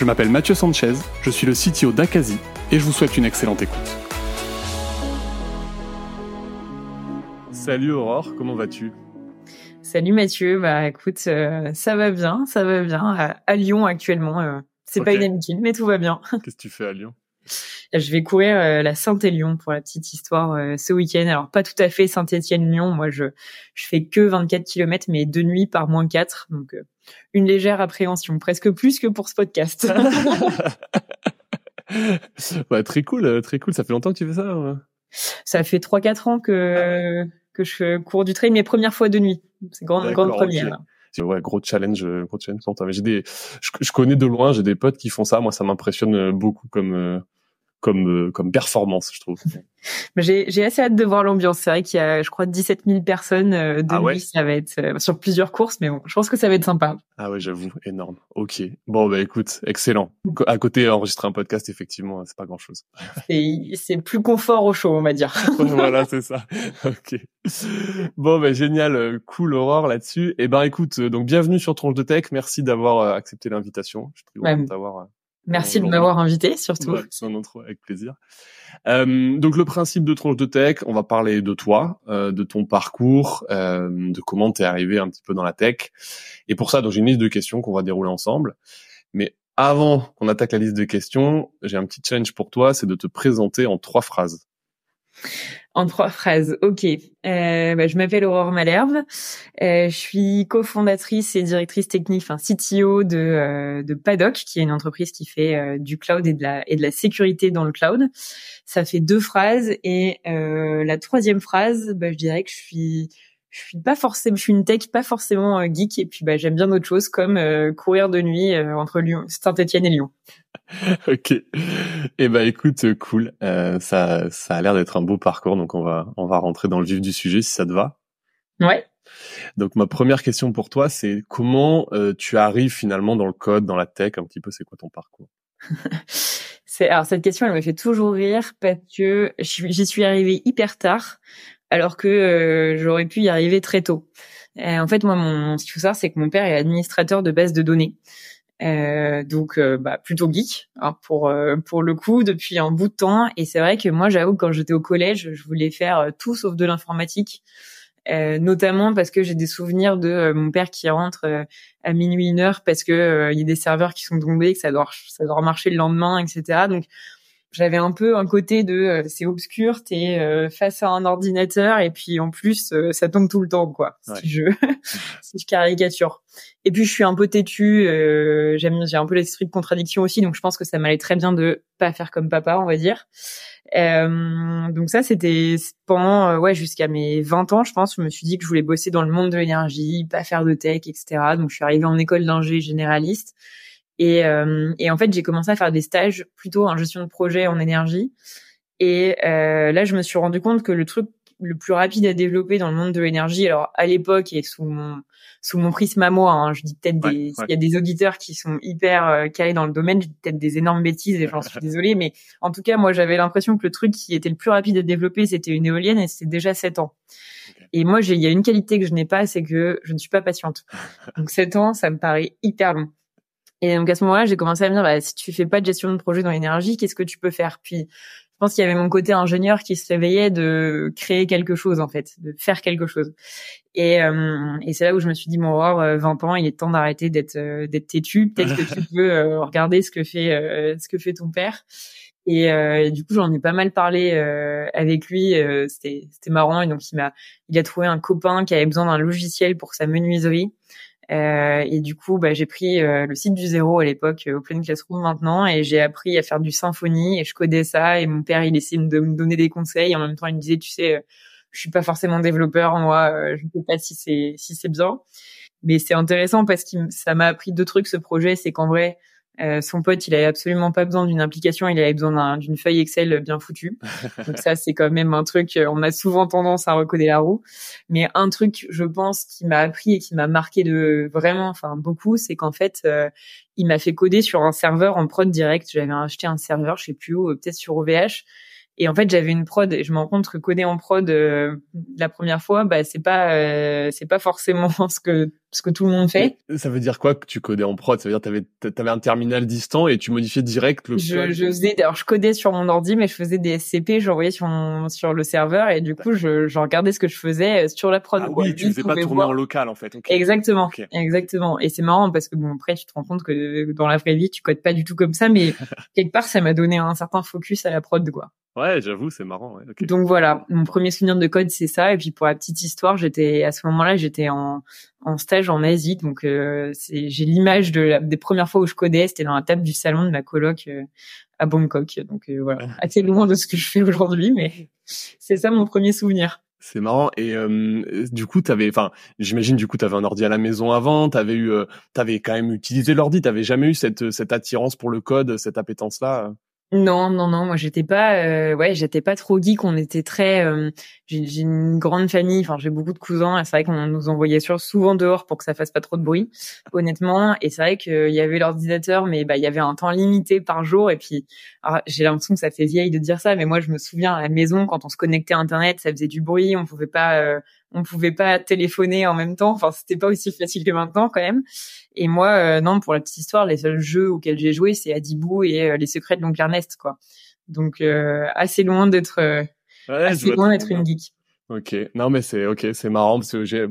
Je m'appelle Mathieu Sanchez, je suis le CTO d'Akazi et je vous souhaite une excellente écoute. Salut Aurore, comment vas-tu? Salut Mathieu, bah écoute, euh, ça va bien, ça va bien à, Lyon actuellement. Euh, c'est pas une habitude, mais tout va bien. Qu'est-ce que tu fais à Lyon? Je vais courir euh, la Saint-Élion pour la petite histoire euh, ce week-end. Alors pas tout à fait Saint-Étienne-Lyon. Moi, je je fais que 24 km, mais deux nuits par moins 4. Donc euh, une légère appréhension, presque plus que pour ce podcast. ouais, très cool, très cool. Ça fait longtemps que tu fais ça Ça fait 3-4 ans que que je cours du trail, mes premières fois de nuit. C'est grande grande première. C'est ouais, gros challenge, gros challenge pour toi. Mais j'ai des, je, je, connais de loin, j'ai des potes qui font ça. Moi, ça m'impressionne beaucoup comme comme euh, comme performance, je trouve. j'ai assez hâte de voir l'ambiance. C'est vrai qu'il y a, je crois, 17 000 personnes euh, de ah ouais Ça va être euh, sur plusieurs courses, mais bon, je pense que ça va être sympa. Ah ouais, j'avoue, énorme. Ok. Bon bah écoute, excellent. À côté, enregistrer un podcast, effectivement, c'est pas grand chose. C'est plus confort au chaud, on va dire. voilà, c'est ça. Ok. Bon bah génial, cool Aurore là-dessus. Et eh ben écoute, donc bienvenue sur Tronche de Tech. Merci d'avoir accepté l'invitation. Je suis très d'avoir Merci de m'avoir invité, surtout. c'est un intro avec plaisir. Euh, donc le principe de Tronche de Tech, on va parler de toi, euh, de ton parcours, euh, de comment tu es arrivé un petit peu dans la tech. Et pour ça, donc j'ai une liste de questions qu'on va dérouler ensemble. Mais avant qu'on attaque la liste de questions, j'ai un petit challenge pour toi, c'est de te présenter en trois phrases. En trois phrases, ok. Euh, bah, je m'appelle Aurore Malherbe. Euh, je suis cofondatrice et directrice technique, enfin CTO de, euh, de Paddock, qui est une entreprise qui fait euh, du cloud et de la et de la sécurité dans le cloud. Ça fait deux phrases et euh, la troisième phrase, bah, je dirais que je suis je suis pas forcément, je suis une tech pas forcément geek et puis bah j'aime bien d'autres choses comme courir de nuit entre Lyon, Saint-Étienne et Lyon. ok. Eh ben écoute, cool. Euh, ça, ça a l'air d'être un beau parcours, donc on va, on va rentrer dans le vif du sujet si ça te va. Ouais. Donc ma première question pour toi, c'est comment euh, tu arrives finalement dans le code, dans la tech, un petit peu, c'est quoi ton parcours? C'est alors cette question, elle me fait toujours rire parce que j'y suis arrivée hyper tard, alors que euh, j'aurais pu y arriver très tôt. en fait, moi, mon, ce qu'il faut savoir, c'est que mon père est administrateur de base de données. Euh, donc euh, bah, plutôt geek hein, pour euh, pour le coup depuis un bout de temps et c'est vrai que moi j'avoue quand j'étais au collège je voulais faire tout sauf de l'informatique notamment parce que j'ai des souvenirs de mon père qui rentre à minuit une heure parce que il y a des serveurs qui sont tombés que ça doit ça doit marcher le lendemain etc donc j'avais un peu un côté de euh, c'est obscur, t'es euh, face à un ordinateur et puis en plus euh, ça tombe tout le temps quoi. Si je si je caricature. Et puis je suis un peu têtu, j'aime j'ai un peu l'esprit de contradiction aussi donc je pense que ça m'allait très bien de pas faire comme papa on va dire. donc ça c'était pendant ouais jusqu'à mes 20 ans je pense je me suis dit que je voulais bosser dans le monde de l'énergie, pas faire de tech etc. Donc je suis arrivée en école d'ingé généraliste. Et, euh, et en fait, j'ai commencé à faire des stages plutôt en gestion de projet en énergie. Et euh, là, je me suis rendu compte que le truc le plus rapide à développer dans le monde de l'énergie, alors à l'époque et sous mon sous mon prisme à moi, hein, je dis peut-être des, il y a des auditeurs qui sont hyper euh, calés dans le domaine, je dis peut-être des énormes bêtises et j'en suis désolée, mais en tout cas, moi j'avais l'impression que le truc qui était le plus rapide à développer, c'était une éolienne et c'était déjà sept ans. Et moi, il y a une qualité que je n'ai pas, c'est que je ne suis pas patiente. Donc sept ans, ça me paraît hyper long. Et donc à ce moment-là, j'ai commencé à me dire, bah, si tu fais pas de gestion de projet dans l'énergie, qu'est-ce que tu peux faire? Puis je pense qu'il y avait mon côté ingénieur qui se réveillait de créer quelque chose en fait, de faire quelque chose. Et, euh, et c'est là où je me suis dit, mon roi, 20 ans, il est temps d'arrêter d'être euh, d'être têtu. Peut-être que tu peux euh, regarder ce que fait ce que fait ton père. Et, et du coup, j'en ai pas mal parlé avec lui. c'était c'était marrant. Et donc il m'a il a trouvé un copain qui avait besoin d'un logiciel pour sa menuiserie. Euh, et du coup, bah, j'ai pris euh, le site du zéro à l'époque, euh, Open Classroom maintenant, et j'ai appris à faire du Symfony et je codais ça. Et mon père, il essayait de me donner des conseils. Et en même temps, il me disait, tu sais, je suis pas forcément développeur, moi, je ne sais pas si c'est si c'est bien. Mais c'est intéressant parce que ça m'a appris deux trucs ce projet, c'est qu'en vrai, Euh, son pote, il avait absolument pas besoin d'une application, il avait besoin d'une feuille Excel bien foutue. Donc ça, c'est quand même un truc, euh, on a souvent tendance à recoder la roue. Mais un truc, je pense, qui m'a appris et qui m'a marqué de vraiment, enfin beaucoup, c'est qu'en fait, euh, il m'a fait coder sur un serveur en prod direct. J'avais acheté un serveur, je sais plus où, peut-être sur OVH. Et en fait, j'avais une prod et je me rends compte que coder en prod euh, la première fois, bah c'est pas euh, c'est pas forcément ce que ce que tout le monde fait. Ça veut dire quoi que tu codais en prod? Ça veut dire que tu avais un terminal distant et tu modifiais direct le je, je faisais alors je codais sur mon ordi mais je faisais des SCP, j'envoyais sur sur le serveur et du coup je, je regardais ce que je faisais euh, sur la prod. Ah oui, tu faisais pas tourner en local en fait. Exactement. Exactement. Et c'est marrant parce que bon après tu te rends compte que dans la vraie vie, tu codes pas du tout comme ça mais quelque part ça m'a donné un certain focus à la prod quoi. Ouais, j'avoue, c'est marrant. Ouais. Donc voilà, mon premier souvenir de code, c'est ça. Et puis pour la petite histoire, j'étais à ce moment-là, j'étais en, en stage en Asie, donc euh, c'est j'ai l'image de la, des premières fois où je codais, c'était dans la table du salon de ma coloc euh, à Bangkok. Donc euh, voilà, assez loin de ce que je fais aujourd'hui, mais c'est ça mon premier souvenir. C'est marrant. Et euh, du coup, t'avais, enfin, j'imagine du coup, t'avais un ordi à la maison avant. T'avais eu, t'avais quand même utilisé l'ordi. T'avais jamais eu cette cette attirance pour le code, cette appétence là. Non, non, non, moi j'étais pas, euh, ouais, j'étais pas trop geek. On était très, euh, j'ai une grande famille, enfin j'ai beaucoup de cousins. C'est vrai qu'on nous envoyait souvent dehors pour que ça fasse pas trop de bruit, honnêtement. Et c'est vrai qu'il y avait l'ordinateur, mais bah il y avait un temps limité par jour. Et puis, j'ai l'impression que ça fait vieille de dire ça, mais moi je me souviens à la maison quand on se connectait à Internet, ça faisait du bruit, on pouvait pas euh, on pouvait pas téléphoner en même temps. Enfin, c'était pas aussi facile que maintenant quand même. Et moi, euh, non, pour la petite histoire, les seuls jeux auxquels j'ai joué, c'est Adibou et euh, Les Secrets de l'oncle Ernest, quoi. Donc euh, assez loin d'être assez loin d'être une geek. Ok, non mais c'est ok, c'est marrant parce que j'ai,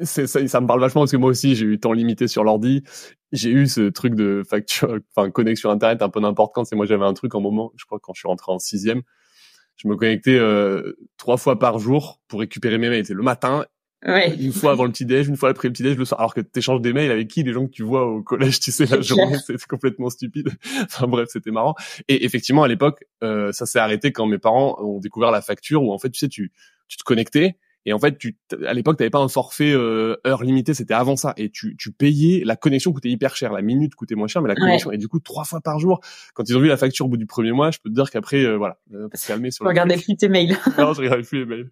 c'est ça, ça me parle vachement parce que moi aussi j'ai eu temps limité sur l'ordi. J'ai eu ce truc de facture, enfin connexion internet un peu n'importe quand. C'est moi j'avais un truc en moment, je crois quand je suis rentré en sixième, je me connectais euh, trois fois par jour pour récupérer mes mails. C'est le matin, ouais. une fois avant le petit déj, une fois après le petit déj, le soir. Alors que tu échanges des mails avec qui? Les gens que tu vois au collège, tu sais, la journée, c'est complètement stupide. enfin bref, c'était marrant. Et effectivement, à l'époque, euh, ça s'est arrêté quand mes parents ont découvert la facture où en fait, tu sais, tu, tu te connectais et en fait, tu, à l'époque, t'avais pas un forfait euh, heure limitée, c'était avant ça. Et tu, tu payais, la connexion coûtait hyper cher, la minute coûtait moins cher, mais la connexion. Et du coup, trois fois par jour, quand ils ont vu la facture au bout du premier mois, je peux te dire qu'après, euh, voilà, se calmer sur. Regardez plus tes mails. non, je regardais plus les mails.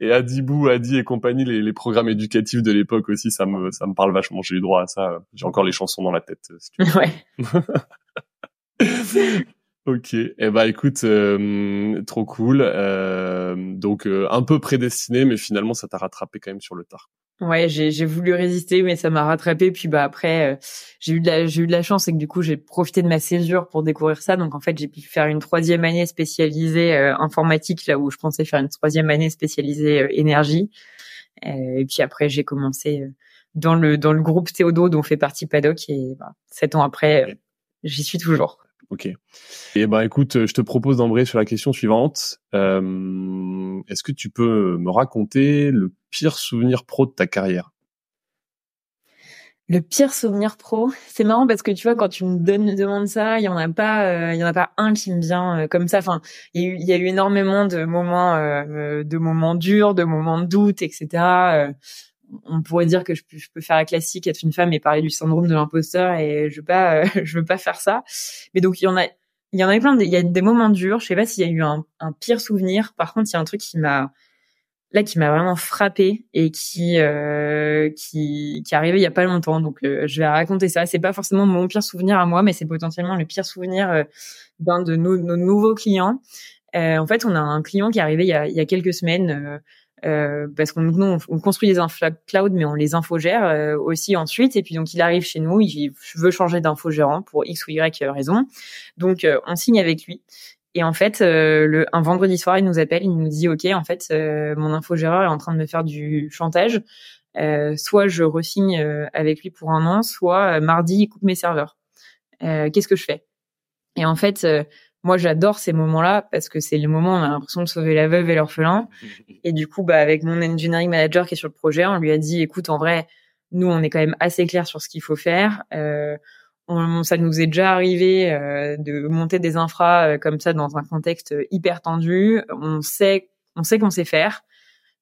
Et Adibou, Adi et compagnie, les, les programmes éducatifs de l'époque aussi, ça me, ça me parle vachement. J'ai eu droit à ça. J'ai encore les chansons dans la tête. Si tu Ouais. Ok, eh ben écoute, euh, trop cool. Euh, donc euh, un peu prédestiné, mais finalement ça t'a rattrapé quand même sur le tard. Ouais, j'ai voulu résister, mais ça m'a rattrapé. Puis bah après, j'ai eu de la j'ai eu de la chance, c'est que du coup j'ai profité de ma césure pour découvrir ça. Donc en fait j'ai pu faire une troisième année spécialisée informatique là où je pensais faire une troisième année spécialisée énergie. et puis après j'ai commencé dans le dans le groupe Théodo dont fait partie Paddock et bah, sept ans après j'y suis toujours. Ok. Et eh ben écoute, je te propose d'embrayer sur la question suivante. Euh, Est-ce que tu peux me raconter le pire souvenir pro de ta carrière? Le pire souvenir pro, c'est marrant parce que tu vois quand tu me demandes ça, il y en a pas, euh, il y en a pas un qui me vient euh, comme ça. Enfin, il y, a eu, énormément de moments, euh, de moments durs, de moments de doute, etc on pourrait dire que je peux, faire la classique, être une femme et parler du syndrome de l'imposteur et je veux pas, je veux pas faire ça. Mais donc il y en a, il y en a plein. il y a des moments durs. Je sais pas s'il y a eu un, pire souvenir. Par contre, il y a un truc qui m'a là qui m'a vraiment frappé et qui euh, qui qui est arrivé il y a pas longtemps. Donc euh, je vais raconter ça. C'est pas forcément mon pire souvenir à moi, mais c'est potentiellement le pire souvenir euh, d'un de nos, nouveaux clients. Euh, en fait, on a un client qui est arrivé il y a quelques semaines euh, parce qu'on nous on, construit des infos cloud mais on les infogère euh, aussi ensuite. Et puis donc il arrive chez nous il veut changer d'infogérant pour x ou y raison. Donc euh, on signe avec lui. Et en fait le un vendredi soir il nous appelle il nous dit ok en fait mon infogéreur est en train de me faire du chantage. Soit je resigne avec lui pour un an soit mardi il coupe mes serveurs. Qu'est-ce que je fais? Et en fait moi j'adore ces moments-là parce que c'est le moment où on a l'impression de sauver la veuve et l'orphelin. Et du coup, bah avec mon engineering manager qui est sur le projet, on lui a dit, écoute, en vrai, nous on est quand même assez clair sur ce qu'il faut faire. Euh, on, ça nous est déjà arrivé euh, de monter des infras euh, comme ça dans un contexte hyper tendu. On sait, on sait qu'on sait faire.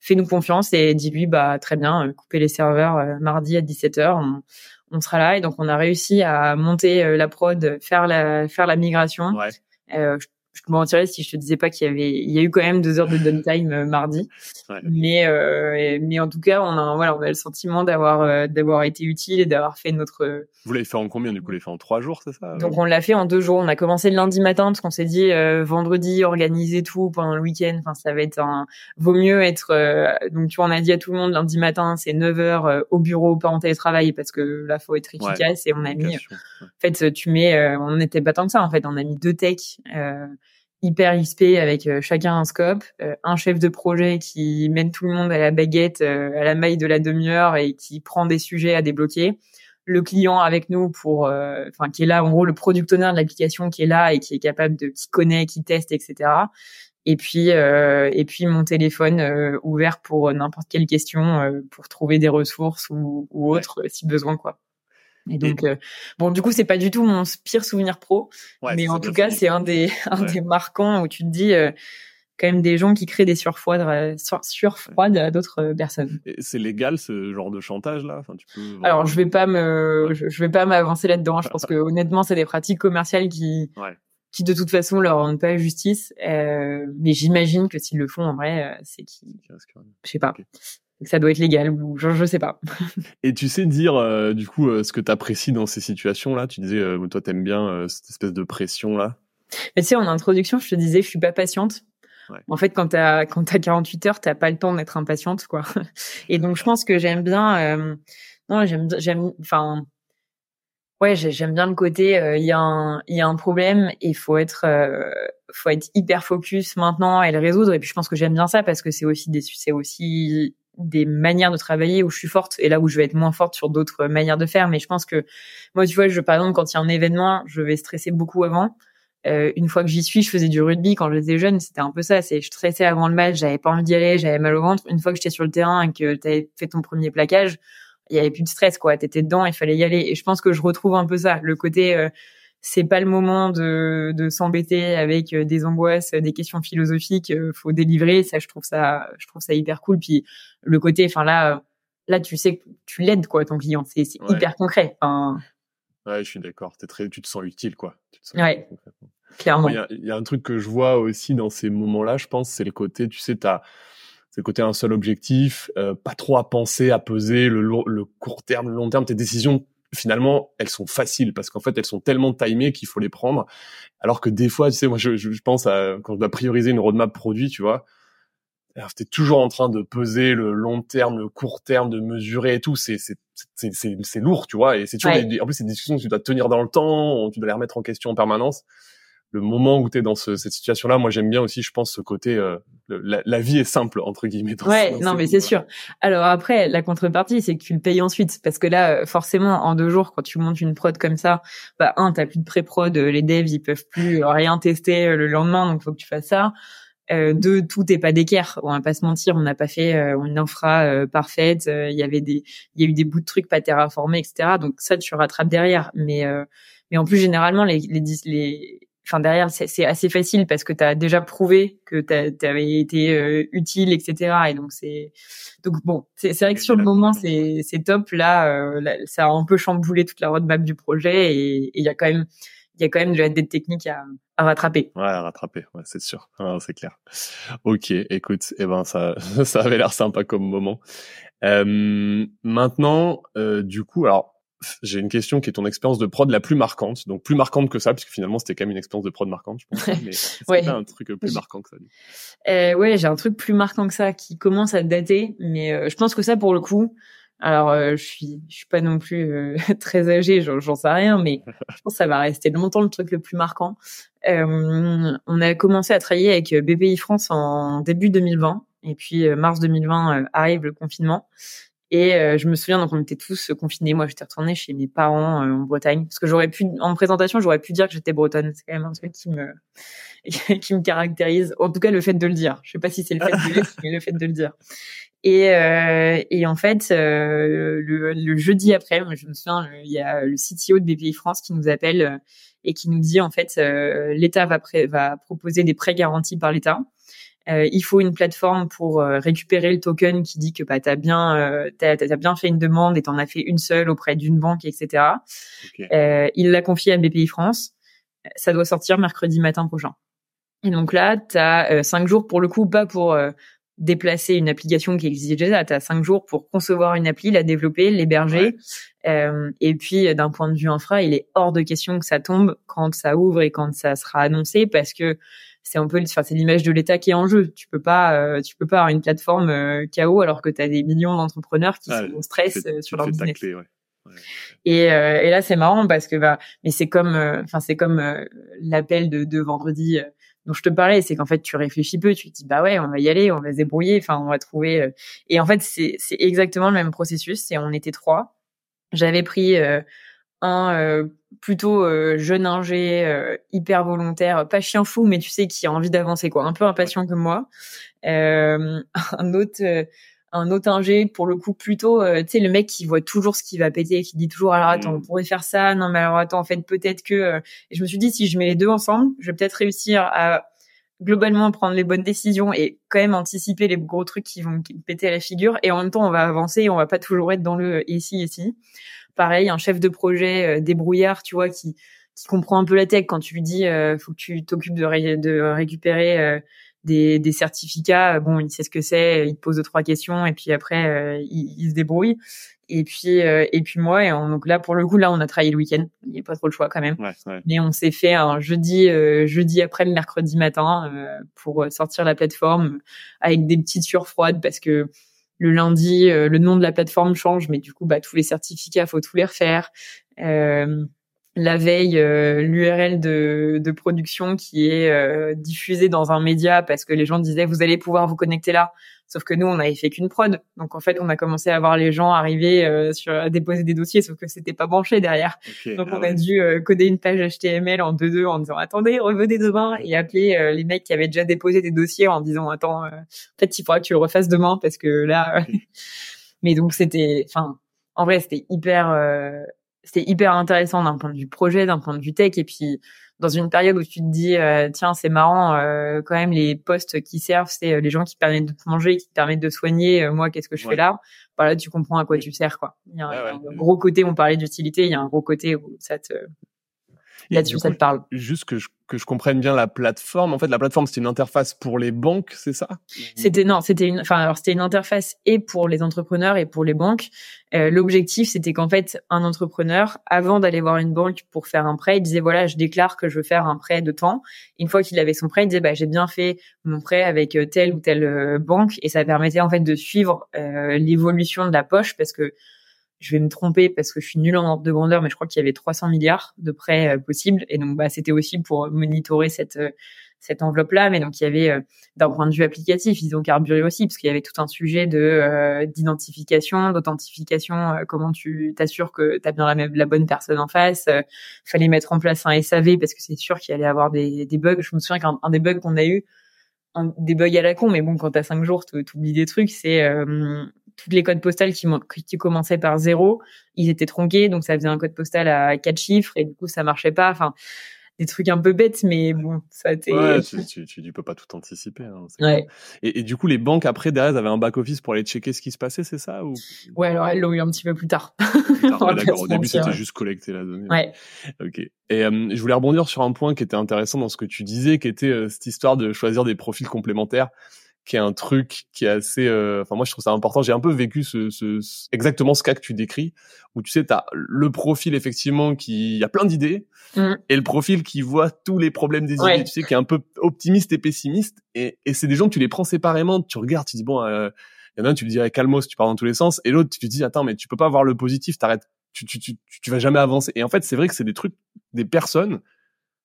Fais-nous confiance et dis-lui, bah très bien, couper les serveurs mardi à 17h. On, on sera là. Et donc, on a réussi à monter la prod, faire la faire la migration. Ouais. Euh, te mentirais si je te disais pas qu'il y avait, il y a eu quand même deux heures de downtime euh, mardi. Ouais. Mais euh, mais en tout cas, on a voilà, on a le sentiment d'avoir euh, d'avoir été utile et d'avoir fait notre. Vous l'avez fait en combien du coup? Vous l'avez fait en trois jours, c'est ça Donc on l'a fait en deux jours. On a commencé le lundi matin parce qu'on s'est dit euh, vendredi organiser tout pendant le week-end. Enfin, ça va être un. Vaut mieux être. donc tu vois, on a dit à tout le monde lundi matin, c'est 9 heures au bureau, pas en télétravail parce que là faut être Ouais. efficace et on a mis ouais. en fait, tu mets, on n'était pas tant que ça. En fait, on a mis deux techs euh, hyper XP avec euh, chacun un scope, euh, un chef de projet qui mène tout le monde à la baguette, euh, à la maille de la demi-heure et qui prend des sujets à débloquer. Le client avec nous pour, enfin, qui est là, en gros, le product owner de l'application qui est là et qui est capable de, qui connaît, qui teste, etc. Et puis, euh, et puis mon téléphone ouvert pour n'importe quelle question, euh, pour trouver des ressources ou, ou autre si besoin, quoi. Et donc, euh, bon, du coup, c'est pas du tout mon pire souvenir pro, Ouais, mais en tout cas, c'est un des, un Ouais. des marquants où tu te dis euh, quand même des gens qui créent des surfroides, euh, sur- surfroides à d'autres personnes. C'est légal ce genre de chantage là? Enfin, tu peux. Alors, je vais pas me, je, je vais pas m'avancer là-dedans. Je pense que honnêtement, c'est des pratiques commerciales qui, Ouais. qui de toute façon leur rendent pas justice. Euh, mais j'imagine que s'ils le font en vrai, c'est qui, je sais pas. Que ça doit être légal ou je, je sais pas. Et tu sais dire euh, du coup euh, ce que t'apprécies dans ces situations là Tu disais euh, toi t'aimes bien euh, cette espèce de pression là. Mais tu sais, en introduction, je te disais, je suis pas patiente. Ouais. En fait, quand t'as quand t'as 48 heures, t'as pas le temps d'être impatiente, quoi. Et donc, je pense que j'aime bien. euh, non, j'aime j'aime. Enfin, ouais, j'ai- j'aime bien le côté. euh, Il y a un il y a un problème et il faut être euh, faut être hyper focus maintenant et le résoudre. Et puis, je pense que j'aime bien ça parce que c'est aussi des c'est aussi des manières de travailler où je suis forte et là où je vais être moins forte sur d'autres manières de faire. Mais je pense que moi, tu vois, je par exemple, quand il y a un événement, je vais stresser beaucoup avant. Euh, une fois que j'y suis, je faisais du rugby quand j'étais jeune, c'était un peu ça. C'est je stressais avant le match, j'avais pas envie d'y aller, j'avais mal au ventre. Une fois que j'étais sur le terrain et que t'avais fait ton premier plaquage, il y avait plus de stress quoi. T'étais dedans, il fallait y aller. Et je pense que je retrouve un peu ça, le côté euh, c'est pas le moment de, de s'embêter avec euh, des angoisses, des questions philosophiques. euh, faut délivrer. Ça, je trouve ça, je trouve ça hyper cool. Puis le côté, enfin là, euh, là, tu sais que tu l'aides quoi, ton client. C'est Ouais. hyper concret. Enfin, Ouais, je suis d'accord. T'es très, tu te sens utile quoi. Tu te sens Ouais. utile, clairement. Il y, a, il y a un truc que je vois aussi dans ces moments-là, je pense, c'est le côté, tu sais, t'as, c'est le côté un seul objectif, euh, pas trop à penser, à peser le, le court terme, le long terme. Tes décisions, finalement, elles sont faciles parce qu'en fait, elles sont tellement timées qu'il faut les prendre. Alors que des fois, tu sais, moi, je, je, pense à quand je dois prioriser une roadmap produit, tu vois. T'es toujours en train de peser le long terme, le court terme, de mesurer et tout. C'est, c'est, c'est, c'est, c'est lourd, tu vois. Et c'est toujours Ouais. des- des- en plus, c'est des discussions que tu dois tenir dans le temps, tu dois les remettre en question en permanence le moment où tu es dans ce- cette situation-là, moi j'aime bien aussi, je pense, ce côté euh, la, la vie est simple entre guillemets. Dans Ouais, dans non, mais c'est sûr. Alors après, la contrepartie, c'est que tu le payes ensuite, parce que là, euh, forcément, en deux jours, quand tu montes une prod comme ça, bah un, t'as plus de pré-prod, euh, les devs, ils peuvent plus rien tester euh, le lendemain, donc faut que tu fasses ça. Euh, deux, tout est pas d'équerre. On va pas se mentir, on n'a pas fait euh, une infra euh, parfaite. euh, Il y avait des, il y a eu des bouts de trucs pas terraformés, etc. Donc ça, tu rattrapes derrière. Mais euh, mais en plus, généralement, les les, les Enfin derrière, c'est assez facile parce que tu as déjà prouvé que tu avais été euh, utile, etc. Et donc c'est donc bon, c'est vrai que sur le moment c'est c'est top. Là, euh, là, ça a un peu chamboulé toute la roadmap du projet et il y a quand même il y a quand même de la dette technique à, à rattraper. Ouais, à rattraper, ouais, c'est sûr, Ah, c'est clair. Ok, écoute, eh ben ça, ça avait l'air sympa comme moment. Euh, maintenant, euh, du coup, alors j'ai une question qui est ton expérience de prod la plus marquante, donc plus marquante que ça, puisque finalement c'était quand même une expérience de prod marquante, je pense. Mais que Ouais. un truc plus J'ai- marquant que ça Euh, ouais, j'ai un truc plus marquant que ça qui commence à dater, mais euh, je pense que ça pour le coup. Alors, euh, je suis, je suis pas non plus euh, très âgée, j'en j'en sais rien, mais je pense que ça va rester longtemps le truc le plus marquant. Euh, on a commencé à travailler avec euh, BPI France en début 2020, et puis euh, mars 2020 euh, arrive le confinement. Et euh, je me souviens, donc on était tous euh, confinés. Moi, j'étais retournée chez mes parents euh, en Bretagne, parce que j'aurais pu, en présentation, j'aurais pu dire que j'étais bretonne. C'est quand même un truc qui me, qui me caractérise. En tout cas, le fait de le dire. Je sais pas si c'est le fait de l'être, mais le fait de le dire. Et, euh, et en fait, euh, le, le jeudi après, je me souviens, il y a le CTO de BPI France qui nous appelle euh, et qui nous dit en fait, l'État va, va proposer des prêts garantis par l'État. Il faut une plateforme pour récupérer le token qui dit que bah t'as bien t'as, as bien fait une demande et t'en as fait une seule auprès d'une banque, etc. il l'a confié à BPI France. Ça doit sortir mercredi matin prochain. Et donc là, tu as cinq jours pour le coup, pas pour déplacer une application qui existe déjà. Tu as cinq jours pour concevoir une appli, la développer, l'héberger. Euh, et puis, d'un point de vue infra, il est hors de question que ça tombe quand ça ouvre et quand ça sera annoncé parce que c'est un peu, enfin, c'est l'image de l'État qui est en jeu. Tu peux pas, euh, tu peux pas avoir une plateforme euh, KO alors que tu as des millions d'entrepreneurs qui sont en stress sur leur business. Et, et, là, c'est marrant parce que bah, mais c'est comme, enfin, c'est comme l'appel de, de vendredi dont je te parlais, c'est qu'en fait tu réfléchis peu, tu te dis bah ouais, on va y aller, on va se débrouiller, enfin on va trouver. Euh. Et en fait c'est c'est exactement le même processus. Et on était trois. J'avais pris euh, un euh, plutôt jeune ingé, hyper volontaire, pas chien fou, mais tu sais qui a envie d'avancer quoi, un peu impatient comme moi. un autre un autre ingé pour le coup plutôt tu sais le mec qui voit toujours ce qui va péter qui dit toujours alors attends on mmh. pourrait faire ça. Non mais alors attends en fait peut-être que et je me suis dit si je mets les deux ensemble je vais peut-être réussir à globalement prendre les bonnes décisions et quand même anticiper les gros trucs qui vont péter à la figure. Et en même temps on va avancer et on va pas toujours être dans le ici ici pareil un chef de projet débrouillard tu vois qui qui comprend un peu la tech quand tu lui dis faut que tu t'occupes de, de récupérer des, des certificats. Bon, il sait ce que c'est, il te pose deux trois questions et puis après euh, il, il, se débrouille. Et puis euh, et puis moi et donc là pour le coup là on a travaillé le week-end. Il n'y a pas trop le choix quand même. Mais on s'est fait un jeudi euh, jeudi après le mercredi matin pour sortir la plateforme avec des petites sueurs froides parce que le lundi le nom de la plateforme change mais du coup bah tous les certificats faut tous les refaire. Euh, la veille euh, l'URL de, de, production qui est euh, diffusée dans un média parce que les gens disaient vous allez pouvoir vous connecter là. Sauf que nous, on n'avait fait qu'une prod. Donc en fait, on a commencé à voir les gens arriver euh, sur à déposer des dossiers, sauf que c'était pas branché derrière. Donc on ah a dû coder une page HTML en 2.2 en disant attendez, revenez demain et appeler les mecs qui avaient déjà déposé des dossiers en disant attends, en fait il faudra que tu le refasses demain parce que là. Mais donc c'était, enfin, en vrai c'était hyper c'était hyper intéressant d'un point de vue projet, d'un point de vue tech, et puis dans une période où tu te dis euh, tiens c'est marrant euh, quand même les postes qui servent c'est euh, les gens qui permettent de manger qui te permettent de soigner moi qu'est-ce que je fais là? Voilà tu comprends à quoi tu sers quoi. Il y a un, gros côté on parlait d'utilité il y a un gros côté où ça te là-dessus ça te parle juste que je que je comprenne bien la plateforme. En fait, la plateforme, c'était une interface pour les banques, c'est ça? C'était non, c'était une, enfin alors c'était une interface et pour les entrepreneurs et pour les banques. Euh, L'objectif, c'était qu'en fait, un entrepreneur, avant d'aller voir une banque pour faire un prêt, il disait voilà, je déclare que je veux faire un prêt de temps. Une fois qu'il avait son prêt, il disait bah j'ai bien fait mon prêt avec euh, telle ou telle euh, banque et ça permettait en fait de suivre euh, l'évolution de la poche parce que je vais me tromper parce que je suis nulle en ordre de grandeur, mais je crois qu'il y avait 300 milliards de prêts euh, possibles. Et donc, bah, c'était aussi pour monitorer cette euh, cette enveloppe-là. Mais donc, il y avait, euh, d'un point de vue applicatif, ils ont carburé aussi parce qu'il y avait tout un sujet de d'identification, d'authentification. comment tu t'assures que tu as bien la, même, la bonne personne en face. fallait mettre en place un SAV parce que c'est sûr qu'il allait avoir des, des bugs. Je me souviens qu'un des bugs qu'on a eu, un, des bugs à la con, mais bon, quand t'as cinq jours, t'oublies des trucs. C'est toutes les codes postales qui, qui commençaient par zéro, ils étaient tronqués, donc ça faisait un code postal à quatre chiffres et du coup ça marchait pas. Enfin, des trucs un peu bêtes, mais bon, ça a été. Ouais, tu, tu, tu, peux pas tout anticiper. Hein, ouais. Et, et, du coup, les banques après derrière, elles avaient un back office pour aller checker ce qui se passait, c'est ça ou? Ouais, alors elles l'ont eu un petit peu plus tard. D'accord. Au début, c'était juste collecter la donnée. Ouais. Ok. Et euh, je voulais rebondir sur un point qui était intéressant dans ce que tu disais, qui était euh, cette histoire de choisir des profils complémentaires qui est un truc qui est assez euh, enfin moi je trouve ça important. J'ai un peu vécu ce, ce, exactement ce cas que tu décris où tu sais tu as le profil effectivement qui a plein d'idées mmh. et le profil qui voit tous les problèmes des idées tu sais qui est un peu optimiste et pessimiste. Et, et c'est des gens tu les prends séparément. Tu regardes tu dis bon euh, il y en a un tu lui dirais calmos tu pars dans tous les sens. Et l'autre tu te dis attends mais tu peux pas voir le positif t'arrêtes tu, tu, tu, tu vas jamais avancer. Et en fait c'est vrai que c'est des trucs des personnes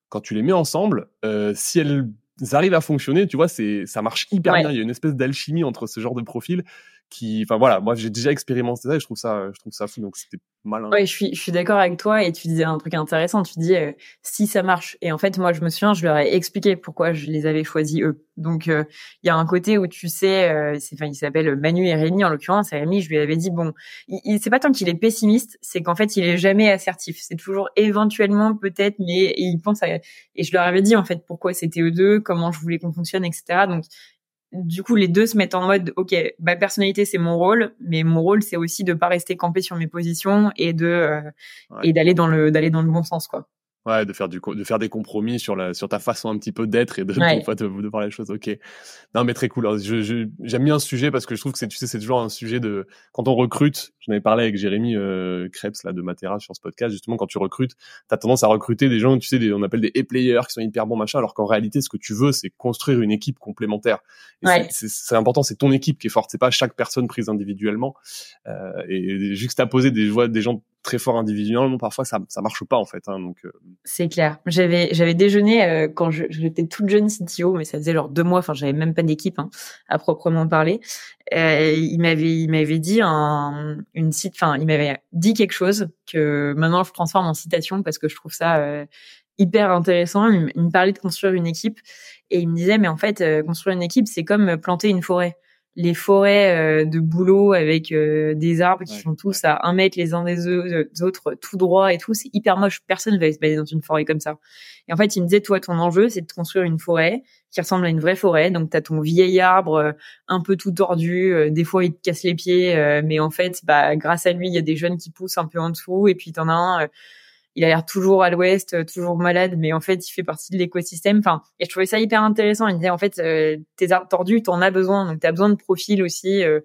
quand tu les mets ensemble euh, si elles ça arrive à fonctionner, tu vois, c'est ça marche hyper bien. Il y a une espèce d'alchimie entre ce genre de profil qui, enfin voilà, moi j'ai déjà expérimenté ça et je trouve ça, je trouve ça fou. Donc c'était malin. Ouais, je suis, je suis d'accord avec toi et tu disais un truc intéressant. Tu dis euh, si ça marche. Et en fait, moi je me souviens, je leur ai expliqué pourquoi je les avais choisis eux. Donc euh, il y a un côté où tu sais, euh, c'est, enfin il s'appelle Manu et Rémi en l'occurrence. Rémi, je lui avais dit bon, il, c'est pas tant qu'il est pessimiste, c'est qu'en fait il est jamais assertif. C'est toujours éventuellement peut-être, mais il pense à. Et je leur avais dit en fait pourquoi c'était eux deux, comment je voulais qu'on fonctionne, etc. Donc du coup, les deux se mettent en mode, ok, ma personnalité c'est mon rôle, mais mon rôle c'est aussi de pas rester campé sur mes positions et de euh, et d'aller dans le d'aller dans le bon sens, quoi. Ouais, de faire du de faire des compromis sur la sur ta façon un petit peu d'être et de, de, de, voir les choses. Ok. Non, mais très cool. Je, je, j'aime bien ce sujet parce que je trouve que c'est tu sais c'est toujours un sujet de quand on recrute. J'en avais parlé avec Jérémy euh, Krebs là de Matera sur ce podcast. Justement, quand tu recrutes, t'as tendance à recruter des gens, tu sais, des, on appelle des A-players qui sont hyper bons machin, alors qu'en réalité, ce que tu veux, c'est construire une équipe complémentaire. Ouais. C'est important, c'est ton équipe qui est forte. C'est pas chaque personne prise individuellement. Euh, et juxtaposer des des gens très fort individuellement, parfois ça ça marche pas en fait. Hein, donc euh. c'est clair. J'avais j'avais déjeuné euh, quand j'étais toute jeune CTO, mais ça faisait genre deux mois. Enfin, j'avais même pas d'équipe hein, à proprement parler. Euh, il m'avait il m'avait dit un, une site. Enfin, il m'avait dit quelque chose que maintenant je transforme en citation parce que je trouve ça euh, hyper intéressant. Il, me parlait de construire une équipe et il me disait mais en fait construire une équipe c'est comme planter une forêt les forêts euh, de boulot avec euh, des arbres qui sont tous à un mètre les uns des autres, tout droit et tout, c'est hyper moche. Personne ne va se balader dans une forêt comme ça. Et en fait, il me disait, toi, ton enjeu, c'est de construire une forêt qui ressemble à une vraie forêt. Donc, tu as ton vieil arbre euh, un peu tout tordu. des fois, il te casse les pieds. mais en fait, bah, grâce à lui, il y a des jeunes qui poussent un peu en dessous. Et puis, t'en as un il a l'air toujours à l'ouest, euh, toujours malade, mais en fait, il fait partie de l'écosystème. Enfin, et je trouvais ça hyper intéressant. Il disait, en fait, euh, tes arbres tordus, t'en as besoin. Donc, t'as besoin de profils aussi, euh,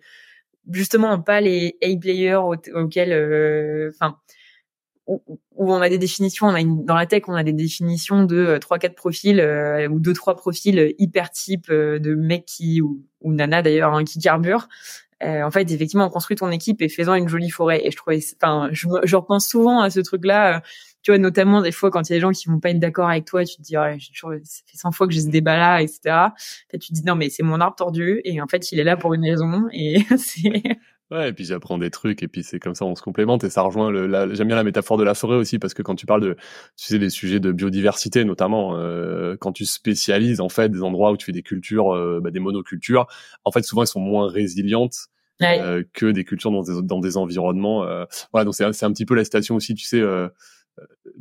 justement, pas les A-players auxquels, enfin, où, on a des définitions, on a dans la tech, on a des définitions de trois, quatre profils ou deux, trois profils hyper type de mecs qui ou, ou nana d'ailleurs hein, qui carburent. Euh, en fait, effectivement, on construit ton équipe et faisant une jolie forêt. Et je trouvais, enfin, je, je repense souvent à ce truc-là. Euh, tu vois, notamment des fois quand il y a des gens qui vont pas être d'accord avec toi, tu te dis, ouais, ça fait 100 fois que j'ai ce débat-là, etc. tu te dis, non, mais c'est mon arbre tordu et en fait, il est là pour une raison et c'est. Ouais, et puis j'apprends des trucs, et puis c'est comme ça, on se complémente, et ça rejoint le, j'aime bien la métaphore de la forêt aussi, parce que quand tu parles de, tu sais, des sujets de biodiversité, notamment, euh, quand tu spécialises, en fait, des endroits où tu fais des cultures, euh, bah, des monocultures, en fait, souvent, elles sont moins résilientes, euh, que des cultures dans des, dans des environnements. Euh, voilà, donc c'est un petit peu la station aussi, tu sais, euh,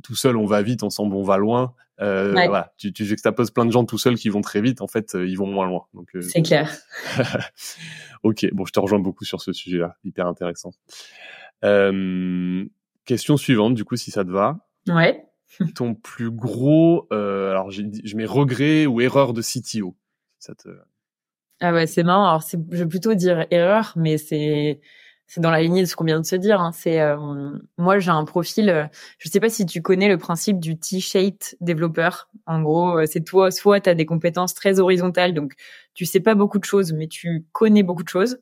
tout seul on va vite, ensemble on va loin. Euh, Voilà, tu, tu juxtaposes plein de gens tout seuls qui vont très vite, en fait, ils vont moins loin. Donc c'est clair. ok, bon, je te rejoins beaucoup sur ce sujet-là, hyper intéressant. question suivante, du coup, si ça te va. Ouais. Ton plus gros, alors je mets regret ou erreur de CTO. Ça te ah ouais, c'est marrant. Alors, je vais plutôt dire erreur, mais c'est c'est dans la lignée de ce qu'on vient de se dire. Hein. C'est euh, moi, j'ai un profil. Euh, je sais pas si tu connais le principe du T-shaped développeur. En gros, euh, c'est toi, soit tu as des compétences très horizontales, donc tu sais pas beaucoup de choses, mais tu connais beaucoup de choses.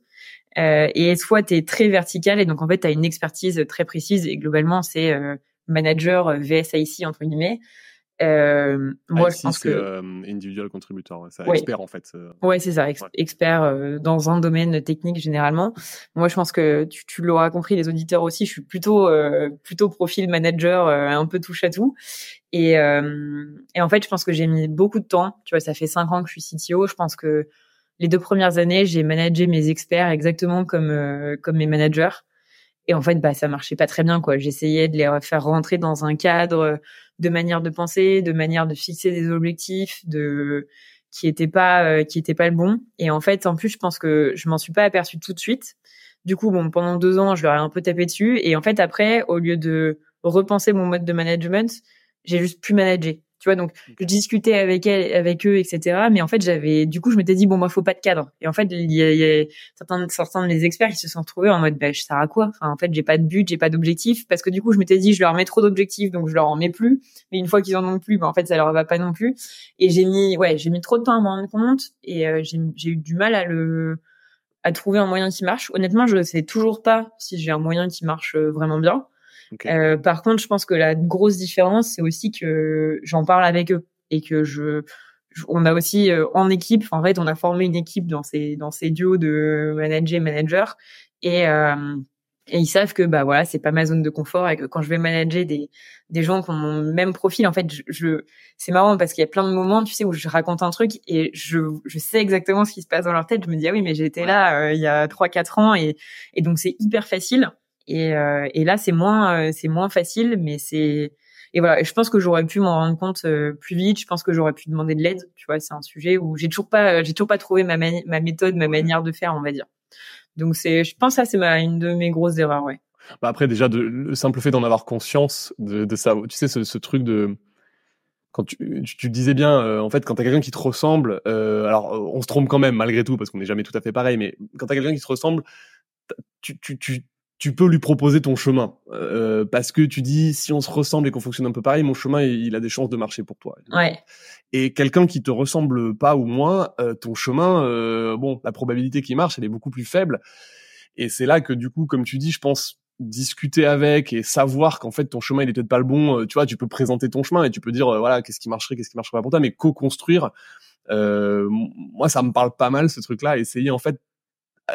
Euh, et soit tu es très vertical, et donc en fait, tu as une expertise très précise. Et globalement, c'est manager VSIC entre guillemets. Euh, moi, je pense que euh, individual contributor, ouais, c'est expert en fait. Ouais, c'est ça, expert euh, dans un domaine technique généralement. Moi, je pense que tu, tu l'auras compris, les auditeurs aussi. Je suis plutôt euh, plutôt profil manager, un peu touche à tout. Et, et en fait, je pense que j'ai mis beaucoup de temps. Tu vois, ça fait cinq ans que je suis CTO. Je pense que les deux premières années, j'ai managé mes experts exactement comme comme mes managers. Et en fait, bah, ça marchait pas très bien, quoi. J'essayais de les faire rentrer dans un cadre de manière de penser, de manière de fixer des objectifs, de qui était pas euh, qui était pas le bon. Et en fait, en plus, je pense que je m'en suis pas aperçu tout de suite. Du coup, bon, pendant deux ans, je leur ai un peu tapé dessus. Et en fait, après, au lieu de repenser mon mode de management, j'ai juste pu manager. Tu vois, donc je discutais avec elle, avec eux, etc. Mais en fait, j'avais, du coup, je m'étais dit bon, moi, faut pas de cadre. Et en fait, il y a, il y a certains, certains des experts qui se sont retrouvés en mode, bah, je sers à quoi? Enfin, en fait, j'ai pas de but, j'ai pas d'objectif, parce que du coup, je m'étais dit, je leur mets trop d'objectifs, donc je leur en mets plus. Mais une fois qu'ils en ont plus, bah, en fait, ça leur va pas non plus. Et j'ai mis, ouais, j'ai mis trop de temps à m'en rendre compte, et euh, j'ai eu du mal à le, à trouver un moyen qui marche. Honnêtement, je sais toujours pas si j'ai un moyen qui marche euh, vraiment bien. Euh, par contre, je pense que la grosse différence, c'est aussi que j'en parle avec eux et que je, on a aussi euh, en équipe, en fait, on a formé une équipe dans ces dans ces duos de manager manager et euh, et ils savent que bah voilà c'est pas ma zone de confort et que quand je vais manager des des gens qui ont mon même profil en fait je, je c'est marrant parce qu'il y a plein de moments tu sais où je raconte un truc et je je sais exactement ce qui se passe dans leur tête. Je me dis ah oui mais j'étais là euh, il y a trois quatre ans et et donc c'est hyper facile et, euh, et là, c'est moins, euh, c'est moins facile, mais c'est et voilà. je pense que j'aurais pu m'en rendre compte plus vite. Je pense que j'aurais pu demander de l'aide. Tu vois, c'est un sujet où j'ai toujours pas, j'ai toujours pas trouvé ma, ma méthode, ma manière de faire, on va dire. Donc c'est, je pense ça c'est ma, une de mes grosses erreurs, ouais. Bah après déjà de, le simple fait d'en avoir conscience de, de ça, tu sais ce, ce truc de quand tu, tu, disais bien, euh, en fait, quand t'as quelqu'un qui te ressemble, euh, alors on se trompe quand même malgré tout parce qu'on n'est jamais tout à fait pareil, mais quand t'as quelqu'un qui te ressemble, tu, tu, tu, tu peux lui proposer ton chemin euh, parce que tu dis si on se ressemble et qu'on fonctionne un peu pareil, mon chemin il, a des chances de marcher pour toi. Ouais. Et quelqu'un qui te ressemble pas ou moins, euh, ton chemin, euh, bon, la probabilité qu'il marche, elle est beaucoup plus faible. Et c'est là que du coup, comme tu dis, je pense discuter avec et savoir qu'en fait ton chemin il est peut-être pas le bon euh, tu vois tu peux présenter ton chemin et tu peux dire euh, voilà qu'est-ce qui marcherait qu'est-ce qui marcherait pas pour toi mais co-construire euh, moi ça me parle pas mal ce truc là essayer en fait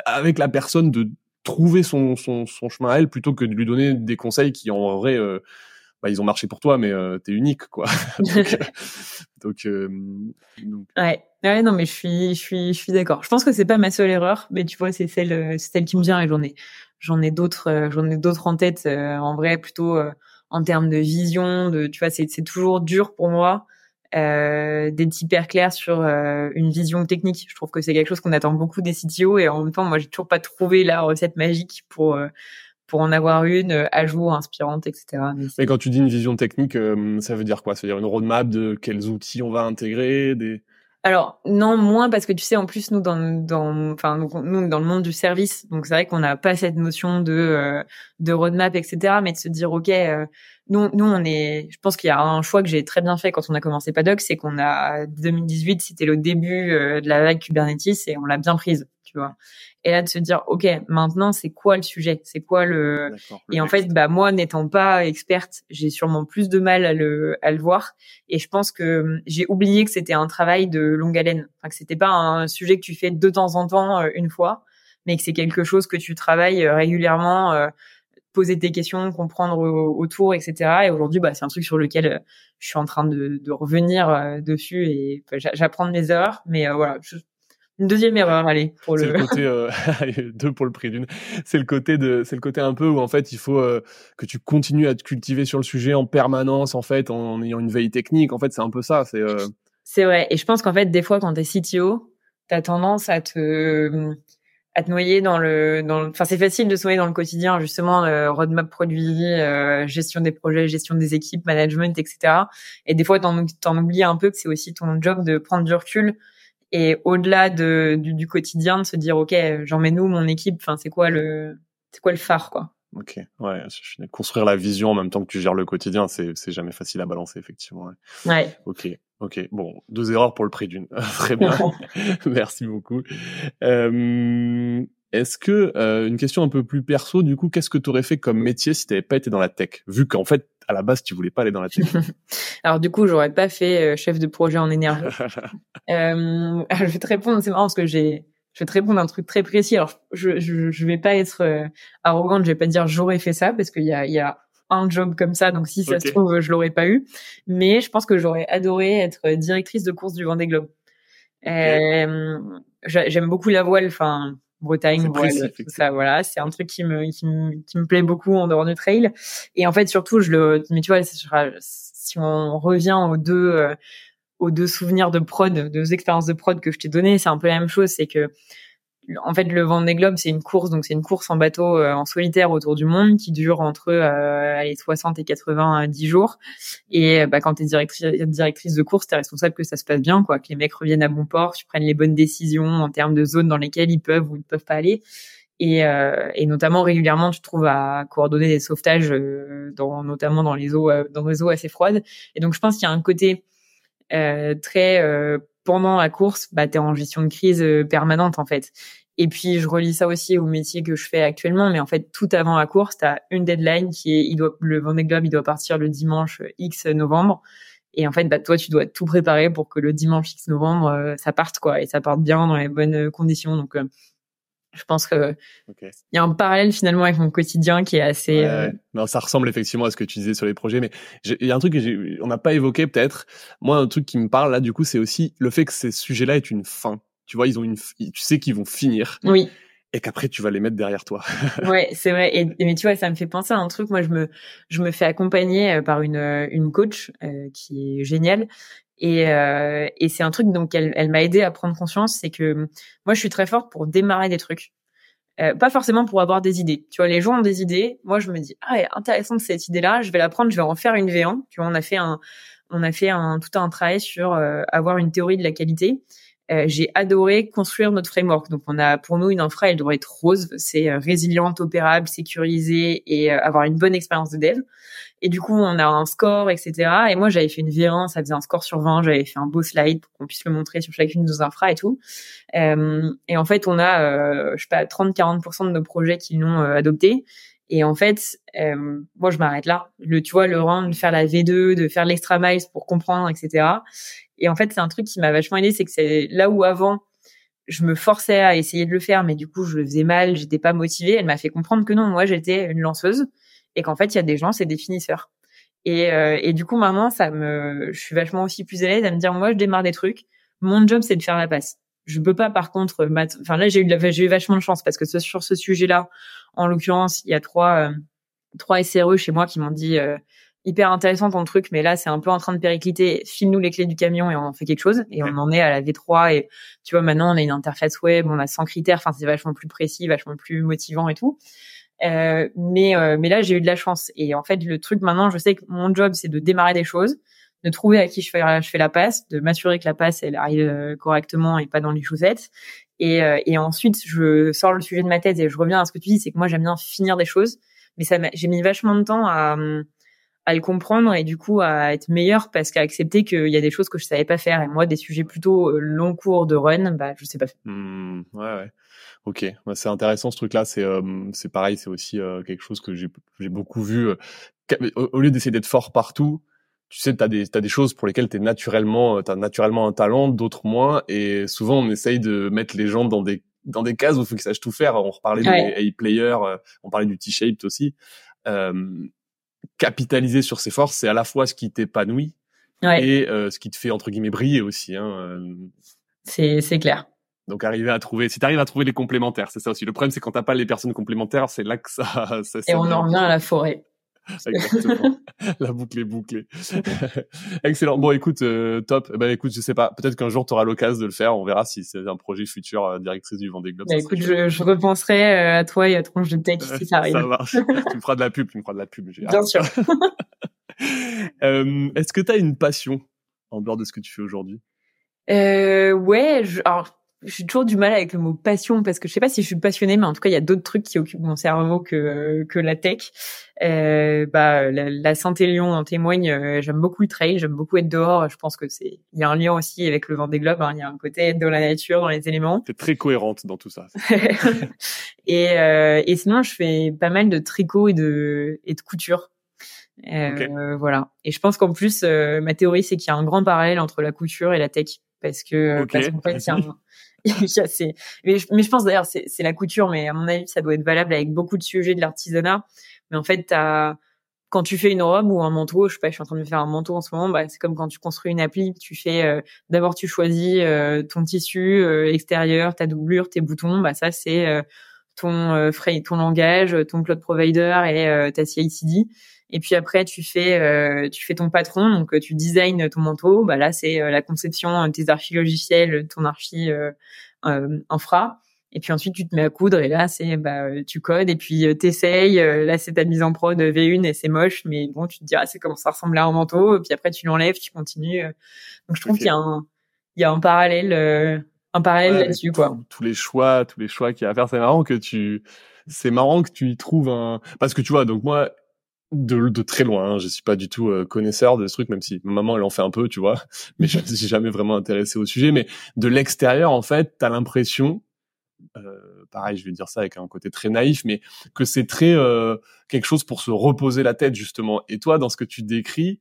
avec la personne de trouver son, son, son chemin à elle plutôt que de lui donner des conseils qui en vrai bah, ils ont marché pour toi mais t'es unique quoi. Donc, donc, ouais. Ouais non mais je suis je suis je suis d'accord. Je pense que c'est pas ma seule erreur mais tu vois c'est celle c'est celle qui me vient et j'en ai j'en ai d'autres euh, j'en ai d'autres en tête euh, en vrai plutôt euh, en termes de vision de tu vois c'est c'est toujours dur pour moi euh, d'être hyper clair sur une vision technique. Je trouve que c'est quelque chose qu'on attend beaucoup des CTO et en même temps, moi, j'ai toujours pas trouvé la recette magique pour pour en avoir une à jour, inspirante, etc. Mais, quand tu dis une vision technique, ça veut dire quoi? Ça veut dire une roadmap de quels outils on va intégrer, des alors non moins parce que tu sais en plus nous dans dans enfin nous, dans le monde du service donc c'est vrai qu'on n'a pas cette notion de euh, de roadmap etc mais de se dire ok euh, nous nous on est je pense qu'il y a un choix que j'ai très bien fait quand on a commencé Paddock c'est qu'on a 2018 c'était le début euh, de la vague Kubernetes et on l'a bien prise tu vois. Et là de se dire ok maintenant c'est quoi le sujet? C'est quoi le et en fait bah moi n'étant pas experte j'ai sûrement plus de mal à le à le voir. Et je pense que j'ai oublié que c'était un travail de longue haleine. Enfin que c'était pas un sujet que tu fais de temps en temps euh, une fois mais que c'est quelque chose que tu travailles euh, régulièrement poser tes questions comprendre autour etc et aujourd'hui bah c'est un truc sur lequel je suis en train de, de revenir dessus et bah, j'apprends de mes erreurs mais voilà je, une deuxième erreur, allez, pour le. le côté euh, deux pour le prix d'une. C'est le côté de, c'est le côté un peu où en fait il faut euh, que tu continues à te cultiver sur le sujet en permanence, en fait, en, ayant une veille technique. En fait, c'est un peu ça. C'est. Euh... C'est vrai. Et je pense qu'en fait, des fois, quand t'es CTO, t'as tendance à te à te noyer dans le dans enfin c'est facile de se noyer dans le quotidien justement euh, roadmap produit euh, gestion des projets gestion des équipes management etc et des fois t'en t'en oublies un peu que c'est aussi ton job de prendre du recul et au-delà de, du, du, quotidien de se dire ok j'emmène où mon équipe? Enfin c'est quoi le c'est quoi le phare quoi? Ok. Ouais construire la vision en même temps que tu gères le quotidien c'est c'est jamais facile à balancer effectivement ouais, ouais. ok ok bon deux erreurs pour le prix d'une. Très bien. Merci beaucoup. Euh, est-ce que euh, une question un peu plus perso du coup qu'est-ce que tu aurais fait comme métier si tu n'avais pas été dans la tech? Vu qu'en fait à la base tu voulais pas aller dans la tech. Alors du coup, j'aurais pas fait euh, chef de projet en énergie. euh, je vais te répondre, c'est marrant parce que j'ai je vais te répondre un truc très précis. Alors je je, je vais pas être euh, arrogante, je vais pas dire j'aurais fait ça parce qu'il y a il y a un job comme ça, donc si ça se trouve, je l'aurais pas eu. Mais je pense que j'aurais adoré être directrice de course du Vendée Globe. Euh, J'aime beaucoup la voile, enfin Bretagne, voile, tout ça, voilà. C'est un truc qui me, qui me, qui me plaît beaucoup en dehors du trail. Et en fait, surtout, je le, mais tu vois, si on revient aux deux, euh, aux deux souvenirs de prod, deux expériences de prod que je t'ai données, c'est un peu la même chose. C'est que en fait, le Vendée Globe, c'est une course, donc c'est une course en bateau euh, en solitaire autour du monde qui dure entre euh, les 60 et 80 10 jours. Et bah, quand tu es directrice, de course, tu es responsable que ça se passe bien, quoi, que les mecs reviennent à bon port, tu prennes les bonnes décisions en termes de zones dans lesquelles ils peuvent ou ils ne peuvent pas aller. Et, euh, et notamment régulièrement, tu trouves à coordonner des sauvetages, euh, dans, notamment dans les eaux, dans des eaux assez froides. Et donc, je pense qu'il y a un côté très pendant la course, bah, tu es en gestion de crise permanente en fait. Et puis, je relis ça aussi au métier que je fais actuellement. Mais en fait, tout avant la course, tu as une deadline qui est, il doit, le Vendée Globe, il doit partir le dimanche X novembre. Et en fait, bah, toi, tu dois tout préparer pour que le dimanche X novembre, euh, ça parte, quoi. Et ça parte bien dans les bonnes conditions. Donc, euh, je pense que il y a un parallèle finalement avec mon quotidien qui est assez. Euh, non, ça ressemble effectivement à ce que tu disais sur les projets, mais il y a un truc que on n'a pas évoqué peut-être. Moi, un truc qui me parle là, du coup, c'est aussi le fait que ces sujets-là aient une fin tu vois, ils ont une, tu sais qu'ils vont finir. Oui. et qu'après tu vas les mettre derrière toi. ouais, c'est vrai. Et, mais tu vois, ça me fait penser à un truc. Moi, je me je me fais accompagner euh, par une une coach euh, qui est géniale. Et, euh, et c'est un truc donc elle, elle m'a aidé à prendre conscience, c'est que moi je suis très forte pour démarrer des trucs, euh, pas forcément pour avoir des idées. Tu vois, les gens ont des idées, moi je me dis ah intéressante cette idée-là, je vais la prendre, je vais en faire une V1. Tu vois, on a fait un on a fait un tout un travail sur avoir une théorie de la qualité euh, j'ai adoré construire notre framework. Donc, on a pour nous une infra, elle doit être rose, c'est euh, résiliente, opérable, sécurisée et euh, avoir une bonne expérience de dev. Et du coup, on a un score, etc. Et moi, j'avais fait une V1, ça faisait un score sur 20. J'avais fait un beau slide pour qu'on puisse le montrer sur chacune de nos infra et tout. et en fait, on a, je sais pas, 30-40% de nos projets qui l'ont adopté. Et en fait, moi, je m'arrête là. Le, tu vois, le rang de faire la V2, de faire l'extra miles pour comprendre, etc. Et en fait, c'est un truc qui m'a vachement aidé, c'est que c'est là où avant je me forçais à essayer de le faire, mais du coup je le faisais mal, j'étais pas motivée. Elle m'a fait comprendre que non, moi j'étais une lanceuse et qu'en fait il y a des gens, c'est des finisseurs. Et, euh, et du coup maintenant ça me, je suis vachement aussi plus à l'aise à me dire moi je démarre des trucs, mon job c'est de faire la passe. Je peux pas par contre, enfin là j'ai eu j'ai eu vachement de chance parce que sur ce sujet-là, en l'occurrence il y a trois euh, trois SRE chez moi qui m'ont dit euh, hyper intéressant ton truc, mais là c'est un peu en train de péricliter. File-nous les clés du camion et on en fait quelque chose. Et on en est à la V3 et tu vois maintenant on a une interface web, on a 100 critères. Enfin c'est vachement plus précis, vachement plus motivant et tout. Euh, mais euh, mais là j'ai eu de la chance et en fait le truc maintenant je sais que mon job c'est de démarrer des choses, de trouver à qui je fais je fais la passe, de m'assurer que la passe elle arrive correctement et pas dans les chaussettes. Et, euh, et ensuite je sors le sujet de ma tête et je reviens à ce que tu dis, c'est que moi j'aime bien finir des choses, mais ça j'ai mis vachement de temps à le comprendre et du coup à être meilleur parce qu'à accepter qu'il y a des choses que je savais pas faire et moi des sujets plutôt euh, long cours de run bah je sais pas faire. Mmh, ouais ouais. Ok, c'est intéressant ce truc-là. C'est euh, pareil, c'est aussi quelque chose que j'ai beaucoup vu. Au, lieu d'essayer d'être fort partout, tu sais, t'as des t'as des choses pour lesquelles t'es naturellement t'as naturellement un talent, d'autres moins. Et souvent on essaye de mettre les gens dans des dans des cases où il faut qu'ils sachent tout faire. On reparlait des A-players, on parlait du T-shaped aussi. Euh, capitaliser sur ses forces, c'est à la fois ce qui t'épanouit et euh, ce qui te fait entre guillemets briller aussi. Hein, euh. C'est c'est clair. Donc arriver à trouver, si tu arrives à trouver les complémentaires, c'est ça aussi. Le problème, c'est quand t'as pas les personnes complémentaires, c'est là que ça. ça et on en revient à la forêt. Exactement. la boucle est bouclée. Excellent. Bon, écoute, euh, top. Eh ben, écoute, je sais pas. Peut-être qu'un jour tu auras l'occasion de le faire. On verra si c'est un projet futur euh, directrice du Vendée Globe. Bah, écoute, je, je, repenserai euh, à toi et à Tronche de Tech si ça arrive. ça marche. tu me feras de la pub. Tu me feras de la pub. Bien sûr. Est-ce que tu as une passion en dehors de ce que tu fais aujourd'hui? Euh, Ouais. Je, alors j'ai toujours du mal avec le mot passion parce que je sais pas si je suis passionnée, mais en tout cas il y a d'autres trucs qui occupent mon cerveau que que la tech. Euh, bah la, la Saint-Élion en témoigne. Euh, j'aime beaucoup le trail, j'aime beaucoup être dehors. Je pense que c'est il y a un lien aussi avec le vent des globes. Hein. Il y a un côté être dans la nature, dans les éléments. C'est très cohérente dans tout ça. et euh, et sinon je fais pas mal de tricot et de et de couture. Euh, Voilà. Et je pense qu'en plus euh, ma théorie c'est qu'il y a un grand parallèle entre la couture et la tech parce que parce qu'en fait, mais, je, pense d'ailleurs c'est, c'est la couture, mais à mon avis ça doit être valable avec beaucoup de sujets de l'artisanat. Mais en fait, t'as, quand tu fais une robe ou un manteau, je sais pas, je suis en train de faire un manteau en ce moment, bah, c'est comme quand tu construis une appli, tu fais euh, d'abord tu choisis euh, ton tissu euh, extérieur, ta doublure, tes boutons, bah ça c'est ton ton langage, ton cloud provider et ta CI/CD. Et puis après, tu fais, tu fais ton patron, donc tu designs ton manteau. Bah là, c'est la conception de tes archi logiciels, ton archi infra. Et puis ensuite, tu te mets à coudre et là, c'est bah tu codes et puis euh, t'essayes. là, c'est ta mise en prod V1 et c'est moche, mais bon, tu te dis ah c'est comment ça ressemble à un manteau. Et puis après, tu l'enlèves, tu continues. Donc je trouve qu'il y a un il y a un parallèle un parallèle là-dessus quoi. Tous les choix, tous les choix qu'il y a à faire, c'est marrant que tu c'est marrant que tu y trouves un parce que tu vois donc moi de, de très loin. Hein. Je suis pas du tout euh, connaisseur de ce truc, même si ma maman elle en fait un peu, tu vois. Mais je suis jamais vraiment intéressé au sujet. Mais de l'extérieur, en fait, t'as l'impression, euh, pareil, je vais dire ça avec un côté très naïf, mais que c'est très euh, quelque chose pour se reposer la tête justement. Et toi, dans ce que tu décris,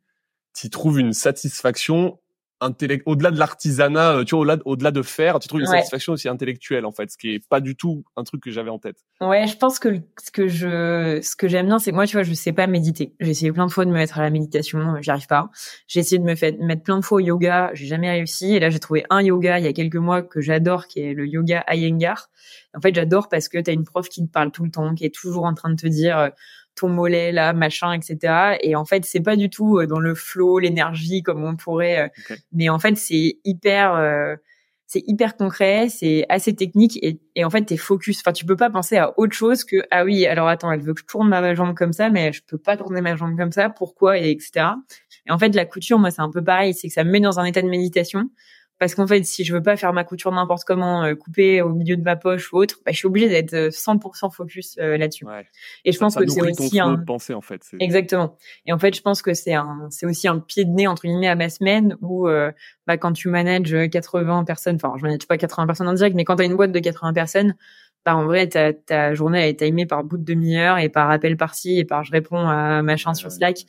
tu trouves une satisfaction au-delà de l'artisanat, euh, tu vois, au-delà au-delà de faire, tu trouves une Ouais. satisfaction aussi intellectuelle en fait, ce qui est pas du tout un truc que j'avais en tête. Ouais, je pense que ce que je ce que j'aime bien, c'est que moi, tu vois, je sais pas méditer. J'ai essayé plein de fois de me mettre à la méditation, j'y arrive pas. J'ai essayé de me faire, mettre plein de fois au yoga, j'ai jamais réussi. Et là, j'ai trouvé un yoga il y a quelques mois que j'adore, qui est le yoga Iyengar. En fait, j'adore parce que t'as une prof qui te parle tout le temps, qui est toujours en train de te dire euh, ton mollet là, machin, etc. Et en fait, c'est pas du tout euh, dans le flow, l'énergie comme on pourrait. euh. Mais en fait, c'est hyper euh, c'est hyper concret, c'est assez technique et, et en fait t'es focus. Enfin, tu peux pas penser à autre chose que ah oui, alors attends, elle veut que je tourne ma jambe comme ça, mais je peux pas tourner ma jambe comme ça. Pourquoi et etc. Et en fait, la couture, moi, c'est un peu pareil, c'est que ça me met dans un état de méditation. Parce qu'en fait, si je veux pas faire ma couture n'importe comment, euh, couper au milieu de ma poche ou autre, bah, je suis obligée d'être euh, 100% focus euh, là-dessus. Ouais. Et je pense ça que c'est aussi un, de en fait. Exactement. Et en fait, je pense que c'est un, c'est aussi un pied de nez entre guillemets à ma semaine où, euh, bah, quand tu manages 80 personnes, enfin, je manage pas 80 personnes en direct, mais quand tu as une boîte de 80 personnes, bah, en vrai, ta, ta journée elle est timée par bout de demi-heure et par appel par-ci et par je réponds à machin sur Ouais.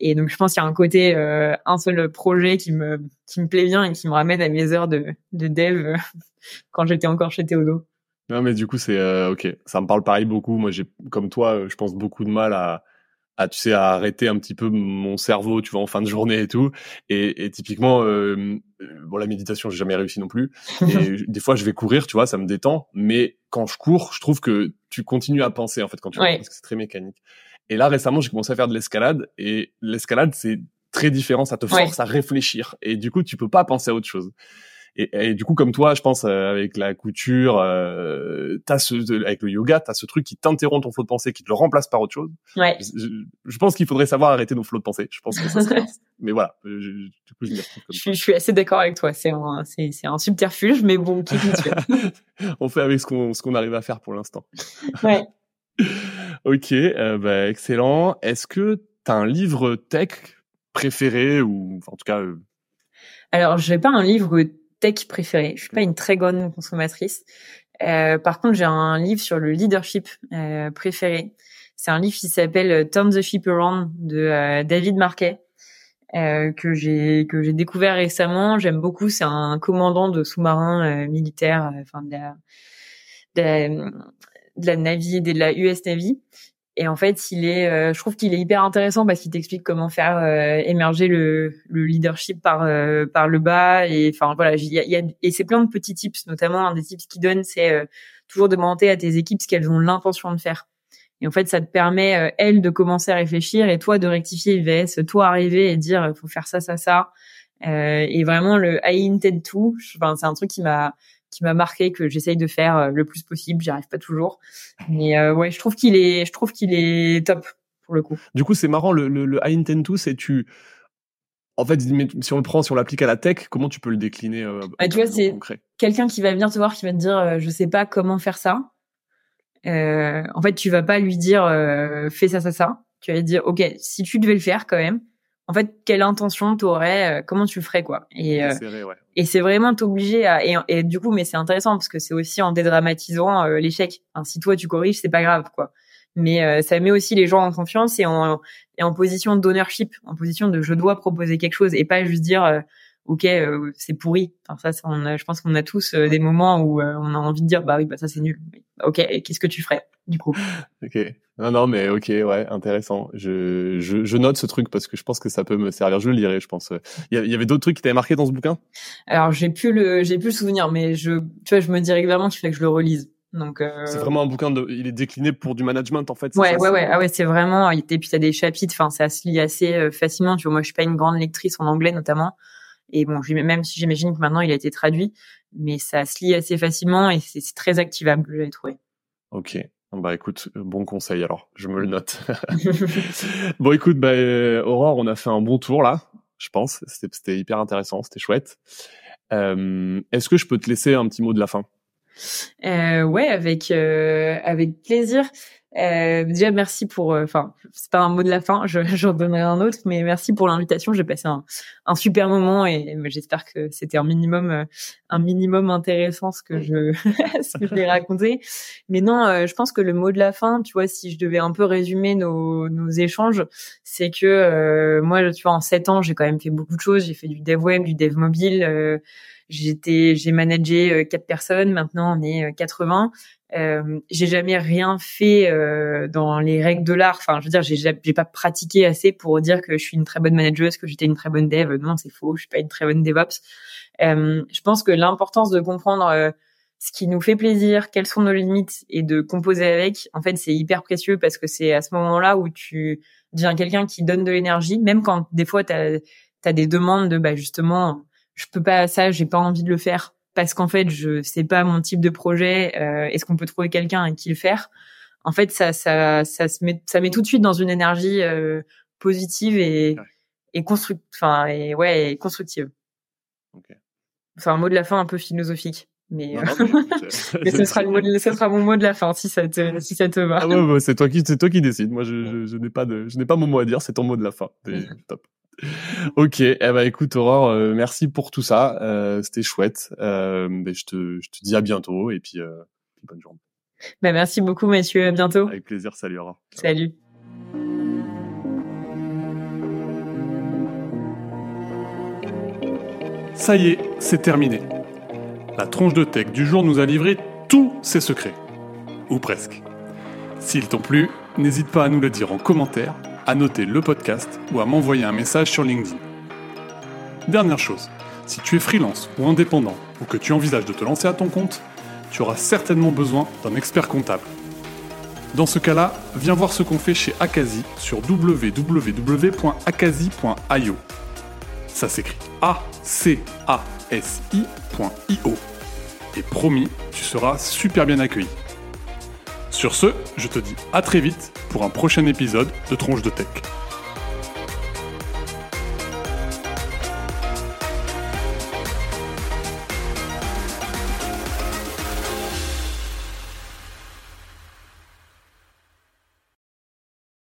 Et donc, je pense qu'il y a un côté, euh, un seul projet qui me, qui me plaît bien et qui me ramène à mes heures de, de dev euh, quand j'étais encore chez Théodo. Non, mais du coup, c'est euh, ok. Ça me parle pareil beaucoup. Moi, j'ai comme toi, je pense beaucoup de mal à, à tu sais, à arrêter un petit peu mon cerveau, tu vois, en fin de journée et tout. Et, et typiquement, euh, bon, la méditation, j'ai jamais réussi non plus. Et des fois, je vais courir, tu vois, ça me détend. Mais quand je cours, je trouve que tu continues à penser en fait quand tu cours Ouais. parce que c'est très mécanique. Et là, récemment, j'ai commencé à faire de l'escalade. Et l'escalade, c'est très différent. Ça te Ouais. force à réfléchir. Et du coup, tu peux pas penser à autre chose. Et, et du coup, comme toi, je pense euh, avec la couture, euh, t'as ce, avec le yoga, t'as ce truc qui t'interrompt ton flot de pensée, qui te le remplace par autre chose. Ouais. Je, je pense qu'il faudrait savoir arrêter nos flots de pensée. Je pense que ça serait. mais voilà, euh, je- du coup, je Je suis, je suis assez d'accord avec toi. C'est un, c'est, c'est un subterfuge, mais bon, qui. On fait avec ce qu'on ce qu'on arrive à faire pour l'instant. Ouais. Ok, euh, bah, excellent. Est-ce que t'as un livre tech préféré ou en tout cas euh, Alors, j'ai pas un livre tech préféré. Je suis pas une très grande consommatrice. Euh, par contre, j'ai un livre sur le leadership préféré. C'est un livre qui s'appelle Turn the Ship Around de David Marquet que j'ai que j'ai découvert récemment. J'aime beaucoup. C'est un commandant de sous-marin militaire, de la Navy de la US Navy. Et en fait, il est, euh, je trouve qu'il est hyper intéressant parce qu'il t'explique comment faire euh, émerger le, le leadership par euh, par le bas. Et enfin voilà, il y a, y a- et c'est plein de petits tips, notamment un des tips qu'il donne, c'est euh, toujours demander à tes équipes ce qu'elles ont l'intention de faire. Et en fait, ça te permet euh, elles de commencer à réfléchir et toi de rectifier VS, toi arriver et dire faut faire ça ça ça. Euh, et vraiment le I intend to, enfin c'est un truc qui m'a qui m'a marqué que j'essaye de faire euh, le plus possible. J'y arrive pas toujours, mais euh, ouais, je trouve qu'il est, je trouve qu'il est top pour le coup. Du coup, c'est marrant, le, le, le I intend to, c'est tu. En fait, si on le prend, si on l'applique à la tech, comment tu peux le décliner euh, Ah, tu vois, c'est- Quelqu'un qui va venir te voir, qui va te dire, euh, je sais pas comment faire ça. Euh, en fait, tu vas pas lui dire, euh, fais ça, ça, ça. Tu vas lui dire, ok, si tu devais le faire quand même. En fait, quelle intention t'aurais, euh, comment tu le ferais quoi. Et euh, C'est vrai, ouais. Et c'est vraiment t'obliger à et, et du coup, mais c'est intéressant parce que c'est aussi en dédramatisant euh, l'échec. Si toi tu corriges, c'est pas grave quoi. Mais euh, ça met aussi les gens en confiance et en et en position d'ownership, en position de je dois proposer quelque chose et pas juste dire euh, ok euh, c'est pourri. Enfin ça, ça, on a, je pense qu'on a tous euh, des moments où euh, on a envie de dire bah oui bah ça c'est nul. Ok, et qu'est-ce que tu ferais du coup? Ok. Non, non, mais ok, ouais, intéressant. Je, je, je note ce truc parce que je pense que ça peut me servir. Je le lirai, je pense. Il y, avait d'autres trucs qui t'avaient marqué dans ce bouquin? Alors j'ai plus le j'ai plus le souvenir, mais je tu vois je me dis régulièrement qu'il fallait que je le relise. Donc euh, C'est vraiment un bouquin de. Il est décliné pour du management en fait. Ouais, ça, ouais, ouais. Ah ouais, c'est vraiment. Et puis t'as des chapitres. Enfin, ça se lit assez euh, facilement. Tu vois, moi, je suis pas une grande lectrice en anglais notamment. Et bon, même si j'imagine que maintenant il a été traduit, mais ça se lit assez facilement et c'est très activable, j'ai trouvé. Ok. Bah écoute, bon conseil alors. Je me le note. bon écoute, bah euh, Aurore, on a fait un bon tour là. Je pense. C'était c'était hyper intéressant. C'était chouette. Euh, Est-ce que je peux te laisser un petit mot de la fin? Euh, ouais, avec euh, avec plaisir. Euh, déjà, merci pour. euh, Enfin, c'est pas un mot de la fin. Je j'en donnerai un autre, mais merci pour l'invitation. J'ai passé un, un super moment et euh, j'espère que c'était un minimum, euh, un minimum intéressant ce que je ce que je vais raconter. Mais non, euh, je pense que le mot de la fin, tu vois, si je devais un peu résumer nos nos échanges, c'est que euh, moi, tu vois, en sept ans, j'ai quand même fait beaucoup de choses. J'ai fait du dev web, du dev mobile. Euh, J'étais, j'ai managé euh, quatre personnes. Maintenant, on est euh, 80. Euh, j'ai jamais rien fait euh, dans les règles de l'art. Enfin, je veux dire, j'ai ja- j'ai pas pratiqué assez pour dire que je suis une très bonne manageuse, que j'étais une très bonne dev. Non, c'est faux. Je suis pas une très bonne DevOps. Euh, je pense que l'importance de comprendre euh, ce qui nous fait plaisir, quelles sont nos limites et de composer avec, en fait, c'est hyper précieux parce que c'est à ce moment-là où tu deviens quelqu'un qui donne de l'énergie, même quand des fois t'as as des demandes de bah justement, je peux pas ça, j'ai pas envie de le faire parce qu'en fait je sais pas mon type de projet euh, est-ce qu'on peut trouver quelqu'un avec qui le faire? En fait ça ça ça se met ça met tout de suite dans une énergie euh, positive et Ouais. et construct enfin et ouais et constructive Ok. c'est un mot de la fin un peu philosophique mais, Non, euh, non, mais ce sera le mot de- ce sera mon mot de la fin si ça te si ça te va Ah ouais, ouais, c'est toi qui, c'est toi qui décides. Moi, je, je, je n'ai pas de, je n'ai pas mon mot à dire. C'est ton mot de la fin. Top. Ok. Eh ben, écoute, Aurore, euh, merci pour tout ça. Euh, c'était chouette. Euh, ben, je te, je te dis à bientôt et puis, euh, puis bonne journée. bah, merci beaucoup Mathieu à bientôt Avec plaisir. Salut, Aurore. salut Ça y est, c'est terminé. La tronche de tech du jour nous a livré tous ses secrets. Ou presque. S'ils t'ont plu, n'hésite pas à nous le dire en commentaire, à noter le podcast ou à m'envoyer un message sur LinkedIn. Dernière chose, si tu es freelance ou indépendant ou que tu envisages de te lancer à ton compte, tu auras certainement besoin d'un expert comptable. Dans ce cas-là, viens voir ce qu'on fait chez Akazi sur www.akazi.io. Ça s'écrit A-C-A-S-I.io. Et promis, tu seras super bien accueilli. Sur ce, je te dis à très vite pour un prochain épisode de Tronche de Tech.